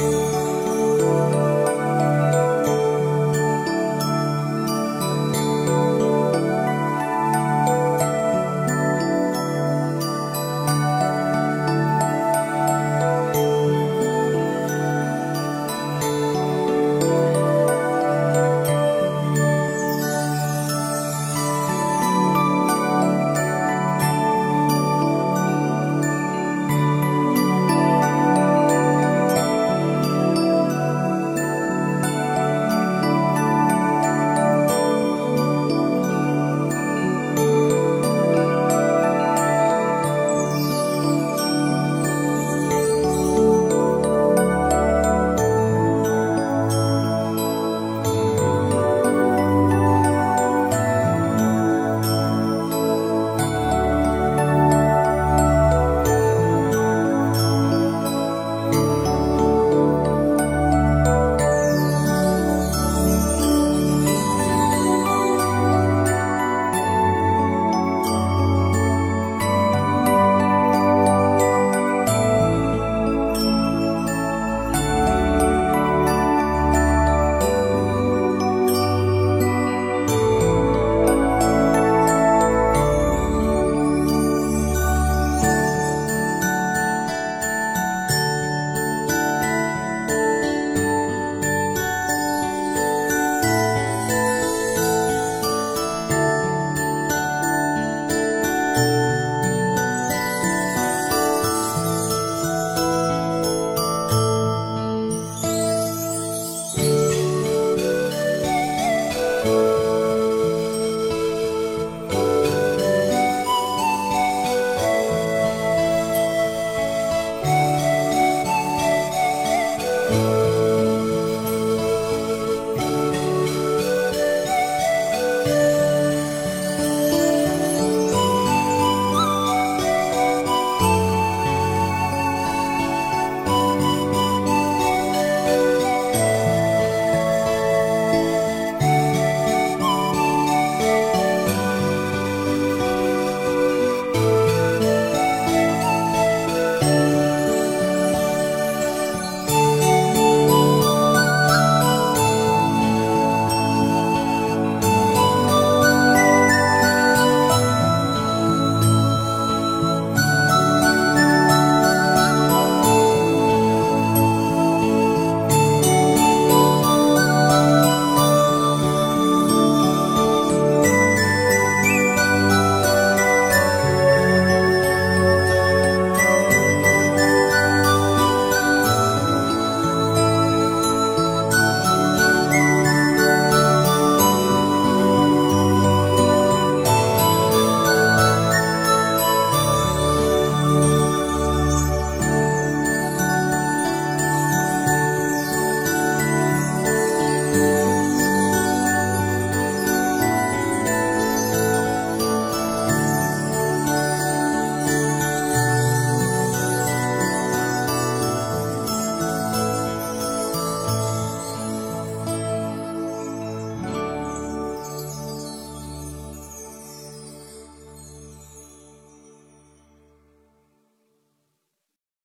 you